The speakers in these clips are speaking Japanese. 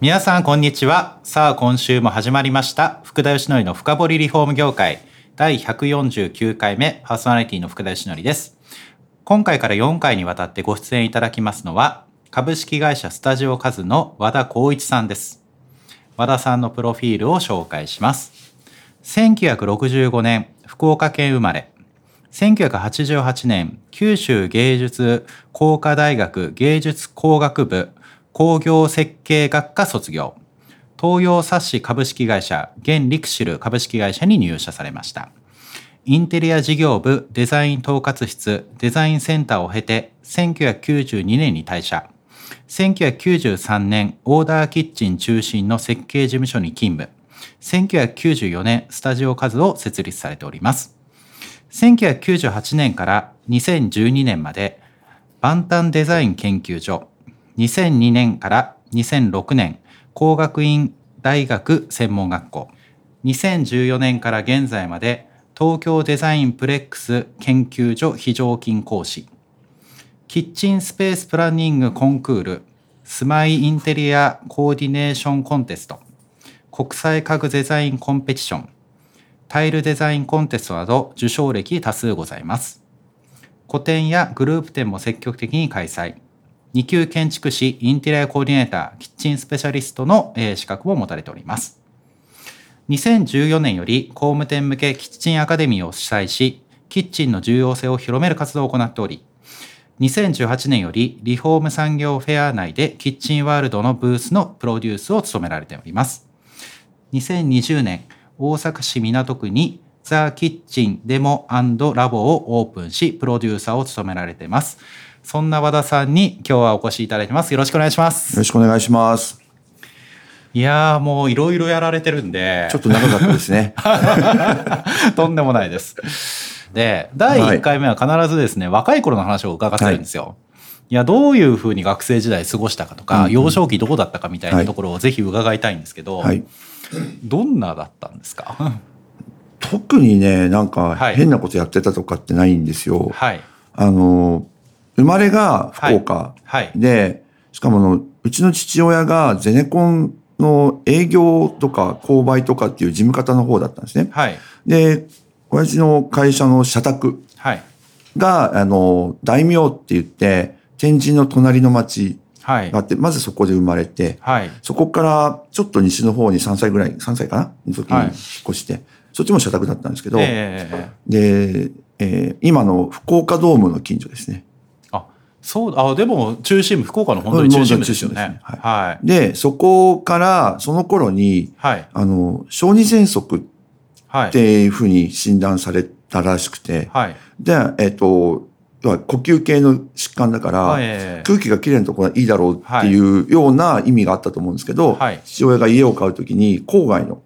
皆さんこんにちは。さあ今週も始まりました。福田義則の深掘りリフォーム業界。第149回目パーソナリティの福田義則です。今回から4回にわたってご出演いただきますのは株式会社スタジオカズの和田光一さんです。和田さんのプロフィールを紹介します。1965年福岡県生まれ。1988年九州芸術工科大学芸術工学部工業設計学科卒業。東洋冊子株式会社現リクシル株式会社に入社されました。インテリア事業部デザイン統括室デザインセンターを経て1992年に退社。1993年オーダーキッチン中心の設計事務所に勤務。1994年スタジオカズを設立されております。1998年から2012年までバンタンデザイン研究所2002年から2006年工学院大学専門学校2014年から現在まで東京デザインプレックス研究所非常勤講師キッチンスペースプランニングコンクールスマイインテリアコーディネーションコンテスト国際家具デザインコンペティションタイルデザインコンテストなど受賞歴多数ございます。個展やグループ展も積極的に開催。2級建築士、インテリアコーディネーター、キッチンスペシャリストの資格も持たれております。2014年より工務店向けキッチンアカデミーを主催し、キッチンの重要性を広める活動を行っており、2018年よりリフォーム産業フェア内でキッチンワールドのブースのプロデュースを務められております。2020年、大阪市港区にザ・キッチンデモラボをオープンし、プロデューサーを務められています。そんな和田さんに今日はお越しいただいてます。よろしくお願いします。よろしくお願いします。いやもういろいろやられてるんで。ちょっと長かったですね。とんでもないです。で、第1回目は必ずですね、はい、若い頃の話を伺ってるんですよ。はいいや、どういうふうに学生時代過ごしたかとか、うんうん、幼少期どこだったかみたいなところをぜひ伺いたいんですけど、はい、どんなだったんですか？特にね、なんか変なことやってたとかってないんですよ。はい。あの、生まれが福岡。で、はい。はい、しかもの、うちの父親がゼネコンの営業とか購買とかっていう事務方の方だったんですね。はい。で、親父の会社の社宅が、はい、あの、大名って言って、天神の隣の町があって、はい、まずそこで生まれて、はい、そこからちょっと西の方に3歳ぐらい、3歳かな？の時に引っ越して、はい、そっちも社宅だったんですけど、えー、で、えー、今の福岡ドームの近所ですね。あ、そう、あ、でも中心部、福岡の本当に中心部ですよね。ねはい。はい、で、そこから、その頃に、はい、あの、小児喘息っていうふうに診断されたらしくて、はい、で、えっ、ー、と、呼吸系の疾患だから、空気がきれいなところがいいだろうっていうような意味があったと思うんですけど、父親が家を買うときに郊外の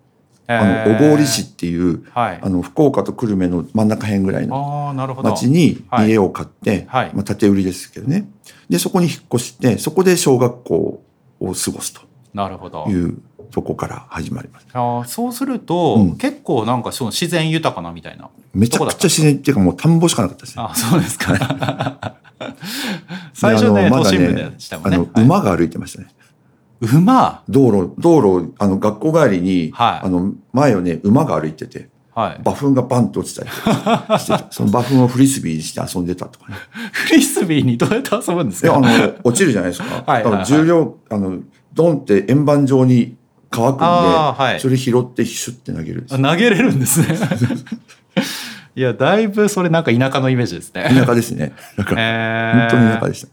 あの小郡市っていう、あの福岡と久留米の真ん中辺ぐらいの町に家を買って、まあ、建て売りですけどねでそこに引っ越してそこで小学校を過ごすとなるほどいうそこから始まります。あそうすると、うん、結構なんかその自然豊かなみたいな。めちゃくちゃ自然っていうかもう田んぼしかなかったですね。あそうですか。最初ね、都心部でしたもんね。あの、馬が歩いてましたね。馬？道路、道路、あの、学校帰りに、はい、あの、前をね、馬が歩いてて、はい、馬粉がバンと落ちたり してその馬粉をフリスビーにして遊んでたとかね。フリスビーにどうやって遊ぶんですか？いや、あの、落ちるじゃないですか。はい、だから重量、あの、ドンって円盤状に乾くんで、はい、それ拾ってシュッて投げる投げれるんですね。いや、だいぶそれなんか田舎のイメージですね。田舎ですね。なんか、えー、本当に田舎でした。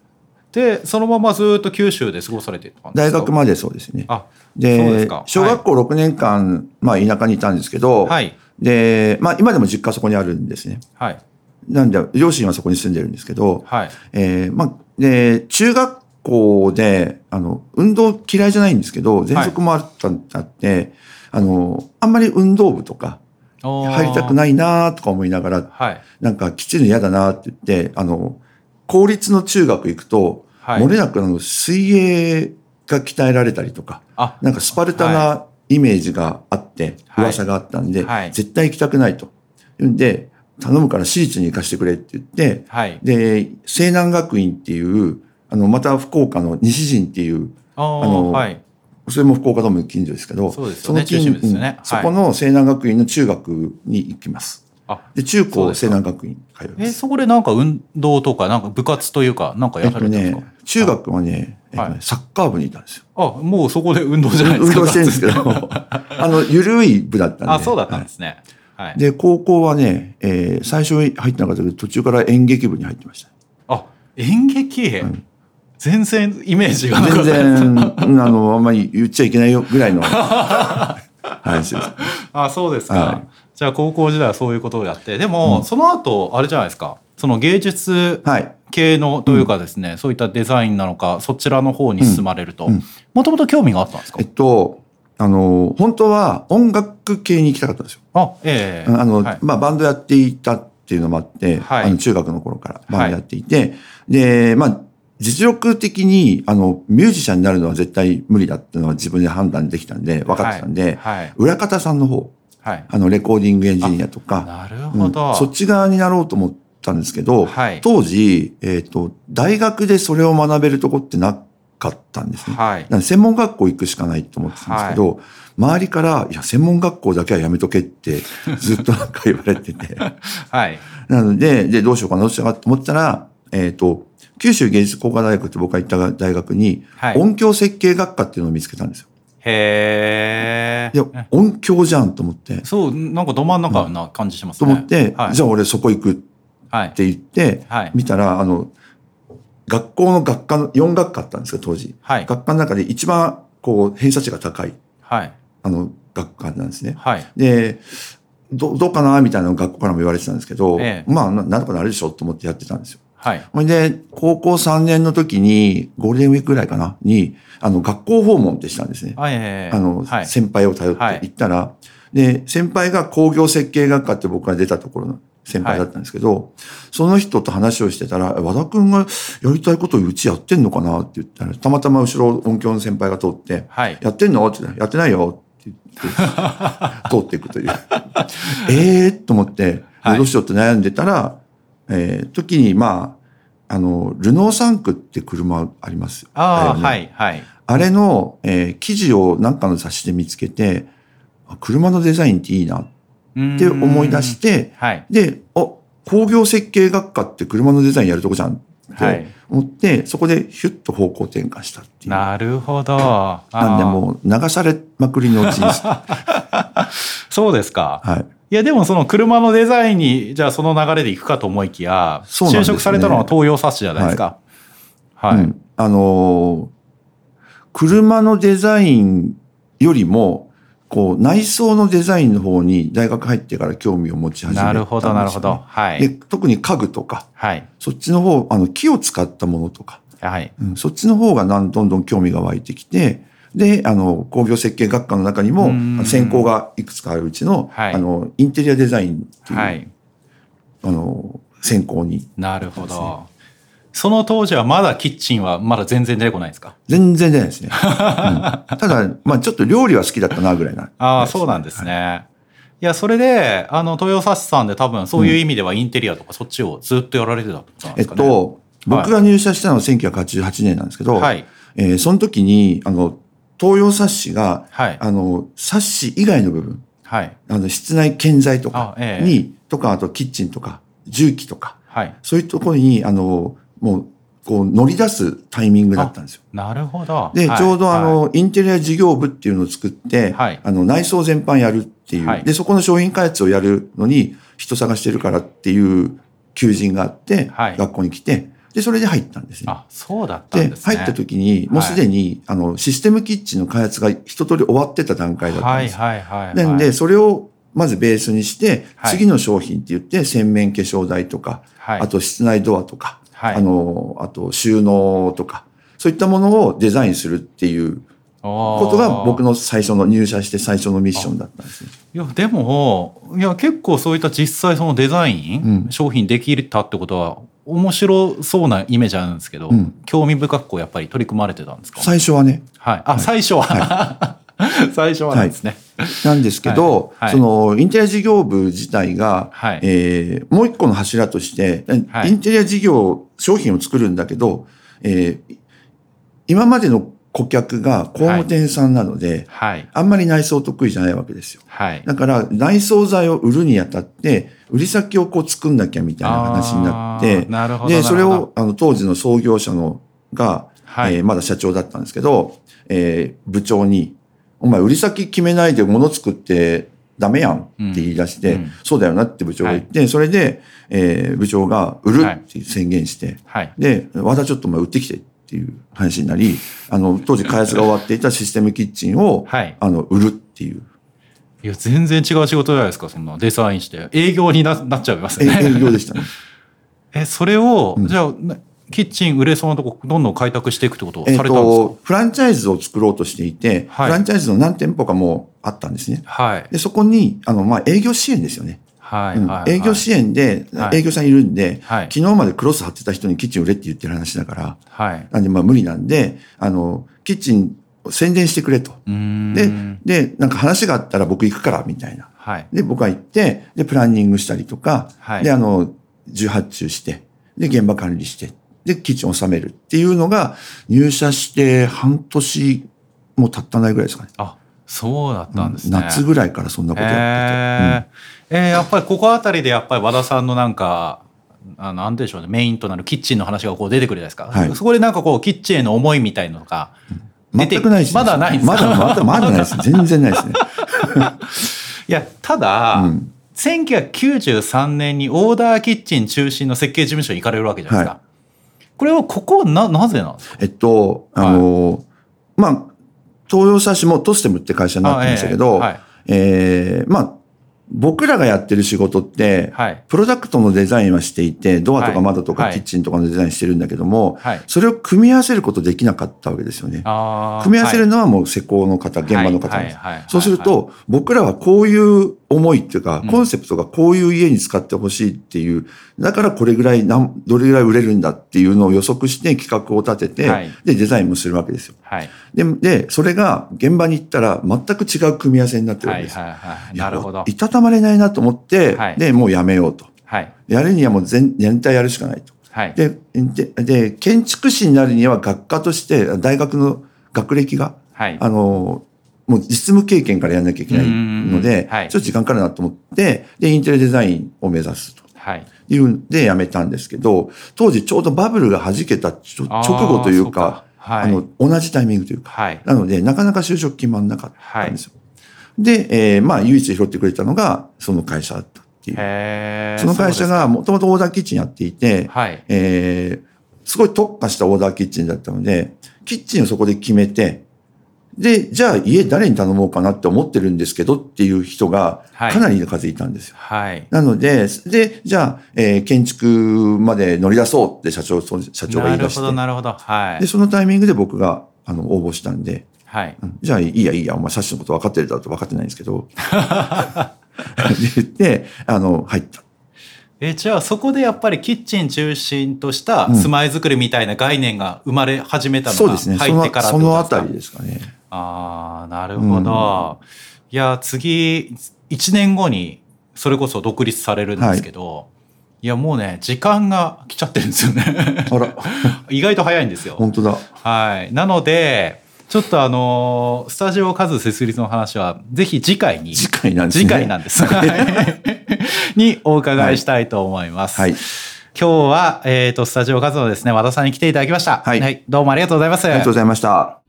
で、そのままずっと九州で過ごされてたんですか？大学までそうですね。あ、で小学校6年間、まあ田舎にいたんですけど、はい、で、まあ今でも実家そこにあるんですね。はい。なんで、両親はそこに住んでるんですけど、はい。えー、まあ、で、中学校校で、あの、運動嫌いじゃないんですけど、喘息もあったんだって、はい、あの、あんまり運動部とか、入りたくないなとか思いながら、はい、なんかきちるの嫌だなって言って、あの、公立の中学行くと、はい、漏れなくあの水泳が鍛えられたりとか、なんかスパルタなイメージがあって、噂があったんで、はい、絶対行きたくないと。で、頼むから私立に行かせてくれって言って、はい、で、西南学院っていう、あの、また福岡の西陣っていう、あの、はい、それも福岡ドーム近所ですけど、そうですよね、その近、ね、そこの西南学院の中学に行きます。で、中高西南学院通います。え、そこでなんか運動とか、なんか部活というか、なんかやられたんですか、えっとね、中学はね、えっとね、サッカー部にいたんですよ。あ、もうそこで運動じゃないですか。運動してるんですけど、あの、ゆるい部だったんで。あ、そうだったんですね。はい。で、高校はね、えー、最初入ってなかったけど、途中から演劇部に入ってました。あ、演劇、うん、全然イメージが全然、あの、あんまり言っちゃいけないよぐらいの話です。あ、そうですか。はいじゃあ高校時代はそういうことをやって、でも、うん、その後、あれじゃないですか、その芸術系のというかですね、はい、そういったデザインなのか、そちらの方に進まれると、もともと興味があったんですか？えっと、あの、本当は音楽系に行きたかったんですよ。あ、ええ。ー、あの、はい、まあ、バンドやっていたっていうのもあって、はい、あの中学の頃からバンドやっていて、で、まあ、実力的に、あの、ミュージシャンになるのは絶対無理だっていうのは自分で判断できたんで、分かってたんで、裏方さんの方、はい、あの、レコーディングエンジニアとか、なるほど、うん、そっち側になろうと思ったんですけど、はい、当時、えっ、ー、と、大学でそれを学べるとこってなかったんですね。はい、専門学校行くしかないと思ってたんですけど、はい、周りから、いや、専門学校だけはやめとけって ずっとなんか言われてて。はい。なので、で、どうしようかな、どうしようかと思ったら、えっ、ー、と、九州芸術工科大学って僕が行った大学に、音響設計学科っていうのを見つけたんですよ。へえ。いや、音響じゃんと思って。そう、なんかど真ん中な感じしますね。と思って、はい、じゃあ俺そこ行くって言って、はい、見たら、あの、学校の学科の、4学科あったんですよ、当時。はい、学科の中で一番、こう、偏差値が高い、はい、あの、学科なんですね。はい、で、どどうかなみたいな学校からも言われてたんですけど、ええ、まあ、なんとかなるでしょと思ってやってたんですよ。はい。ほいで、高校3年の時に、ゴールデンウィークぐらいかな、に、あの、学校訪問ってしたんですね。はい、あの、はい、先輩を頼って行ったら、はい、で、先輩が工業設計学科って僕が出たところの先輩だったんですけど、はい、その人と話をしてたら、和田くんがやりたいことをうちやってんのかな？って言ったら、たまたま後ろ音響の先輩が通って、はい、やってんの？って言ったら、やってないよって言って、通っていくという。ええー、と思って、どうしようって悩んでたら、えー、時に、まあ、あの、ルノーサンクって車あります。ああ、ね、はい、はい。あれの、えー、記事を何かの雑誌で見つけて、車のデザインっていいなって思い出して、はい、で、あ、工業設計学科って車のデザインやるとこじゃんって思って、はい、そこでヒュッと方向転換したっていう。なるほど。なんでもう流されまくりの人生。そうですか。はい。いや、でもその車のデザインに、じゃあその流れで行くかと思いきや、ね、就職されたのは東洋冊子じゃないですか。はい。はいうん、あのー、車のデザインよりも、こう、内装のデザインの方に大学入ってから興味を持ち始めた、ね、なるほど、なるほど。はい。で、特に家具とか、はい。そっちの方、あの、木を使ったものとか、はい。うん、そっちの方がどんどん興味が湧いてきて、で、あの、工業設計学科の中にも、専攻がいくつかあるうちの、はい、あの、インテリアデザインっていう、はい、あの、専攻に、ね、なるほど。その当時はまだキッチンはまだ全然出てこないですか？全然出ないですね。うん、ただ、まあちょっと料理は好きだったなぐらいな。ああ、そうなんですね。はいいや、それで、あの、豊佐さんで多分そういう意味ではインテリアとかそっちをずっとやられてたってことなんですかね？えっと、僕が入社したのは1988年なんですけど、はい、えー、その時に、あの、東洋冊子が、はい、あの、冊子以外の部分、はい、あの、室内建材とかに、ええ、とか、あとキッチンとか、重機とか、はい、そういうところに、あの、もう、こう乗り出すタイミングだったんですよ。なるほど。で、ちょうどあの、インテリア事業部っていうのを作って、はい、あの、内装全般やるっていう、で、そこの商品開発をやるのに人探してるからっていう求人があって、学校に来て、で、それで入ったんですね。あ、そうだったんですね。で、入った時に、もうすでに、はい、あの、システムキッチンの開発が一通り終わってた段階だったんです。はいはいはい、はい、なんで、それをまずベースにして、はい、次の商品って言って、洗面化粧台とか、はい、あと室内ドアとか、はい、あの、あと収納とか、そういったものをデザインするっていうことが僕の最初の入社して最初のミッションだったんですね。いやでもいや結構そういった実際そのデザイン、うん、商品できたってことは面白そうなイメージあるんですけど、うん、興味深くやっぱり取り組まれてたんですか？最初はね。はい。あ、はい、最初は？はい、最初はなんですね。はい、なんですけど、そのインテリア事業部自体が、はい、えー、もう一個の柱として、インテリア事業、商品を作るんだけど、えー、今までの顧客が工務店さんなので、はい、あんまり内装得意じゃないわけですよ。はい、だから内装材を売るにあたって、売り先をこう作んなきゃみたいな話になって、なるほどで、それをあの当時の創業者のが、はい、えー、まだ社長だったんですけど、えー、部長に、お前売り先決めないで物作ってダメやんって言い出して、うん、そうだよなって部長が言って、はい、それで、えー、部長が売るって宣言して、はい、で、和田ちょっとお前売ってきてっていう話になり、あの、当時開発が終わっていたシステムキッチンを、はい、あの、売るっていう。いや、全然違う仕事じゃないですか、そんなデザインして。営業にななっちゃいますね。営業でしたね。え、それを、うん、じゃあ、キッチン売れそうなとこ、どんどん開拓していくってことをされたんですか、えー、フランチャイズを作ろうとしていて、はい、フランチャイズの何店舗かもあったんですね。はい。で、そこに、あの、まあ、営業支援ですよね。はい、営業支援で、はい、営業さんいるんで、はい、昨日までクロス貼ってた人にキッチン売れって言ってる話だから、はい、なんでまあ無理なんで、あの、キッチン宣伝してくれと。で、で、なんか話があったら僕行くから、みたいな。はい、で、僕は行って、で、プランニングしたりとか、はい、で、あの、重発注して、で、現場管理して、で、キッチンを収めるっていうのが、入社して半年も経ったないぐらいですかね。あ、そうだったんですね。夏ぐらいからそんなことやってて。えー。うんえー、やっぱりここあたりでやっぱり和田さんのなんかあなんでしょうね。メインとなるキッチンの話がこう出てくるじゃないですか、はい、そこでなんかこうキッチンへの思いみたいのが出て全くないです、まだないですまだまだまだないです。全然ないですね。いやただ、うん、1993年にオーダーキッチン中心の設計事務所に行かれるわけじゃないですか、はい、これはここななぜなんですか？えっとあの、はい、まあ東洋差しもトステムって会社になってましたけど、えー、まあ僕らがやってる仕事って、はい、プロダクトのデザインはしていて、ドアとか窓とかキッチンとかのデザインしてるんだけども、はい、それを組み合わせることできなかったわけですよね。組み合わせるのはもう施工の方、現場の方です。そうすると、僕らはこういう思いっていうか、コンセプトがこういう家に使ってほしいっていう、だからこれぐらいなどれぐらい売れるんだっていうのを予測して企画を立てて、はい、で、デザインもするわけですよ。はい、で、で、それが現場に行ったら全く違う組み合わせになってるわけです。はいはいはい、なるほど。いたたまれないなと思って、はい、で、もうやめようと。はい、やるにはもう全全体やるしかないと。はい、ででで、建築士になるには学科として大学の学歴が、はい、あの、もう実務経験からやんなきゃいけないので、はい、ちょっと時間かかるなと思って、で、インテリデザインを目指すと。はい。いうんで辞めたんですけど、当時ちょうどバブルが弾けた直後というか、あはい、あの、同じタイミングというか、はい、なので、なかなか就職決まんなかったんですよ。はい、で、えー、まあ、唯一拾ってくれたのが、その会社だったっていう。その会社がもともとオーダーキッチンやっていて、はい、えー、すごい特化したオーダーキッチンだったので、キッチンをそこで決めて、で、じゃあ家誰に頼もうかなって思ってるんですけどっていう人がかなりの数いたんですよ。はい。なので、で、じゃあ、えー、建築まで乗り出そうって社長、社長が言い出して。なるほど、なるほど。はい。で、そのタイミングで僕が、あの、応募したんで、はい。じゃあ、いいや、いいや、お前、サッシのこと分かってるだろうと分かってないんですけど。言って、あの、入った。えじゃあそこでやっぱりキッチン中心とした住まいづくりみたいな概念が生まれ始めたのが入ってからそのあたりですかね。ああ、なるほど。うん、いや、次、1年後に、それこそ独立されるんですけど、はい、いや、もうね、時間が来ちゃってるんですよね。あら。意外と早いんですよ。本当だ。はい。なので、ちょっとあのスタジオ数設立の話は、ぜひ次回に。次回なんですね。次回なんです。にお伺いしたいと思います。はい。今日は、えっ、ー、と、スタジオ数のですね、和田さんに来ていただきました。はい、はい。どうもありがとうございます。ありがとうございました。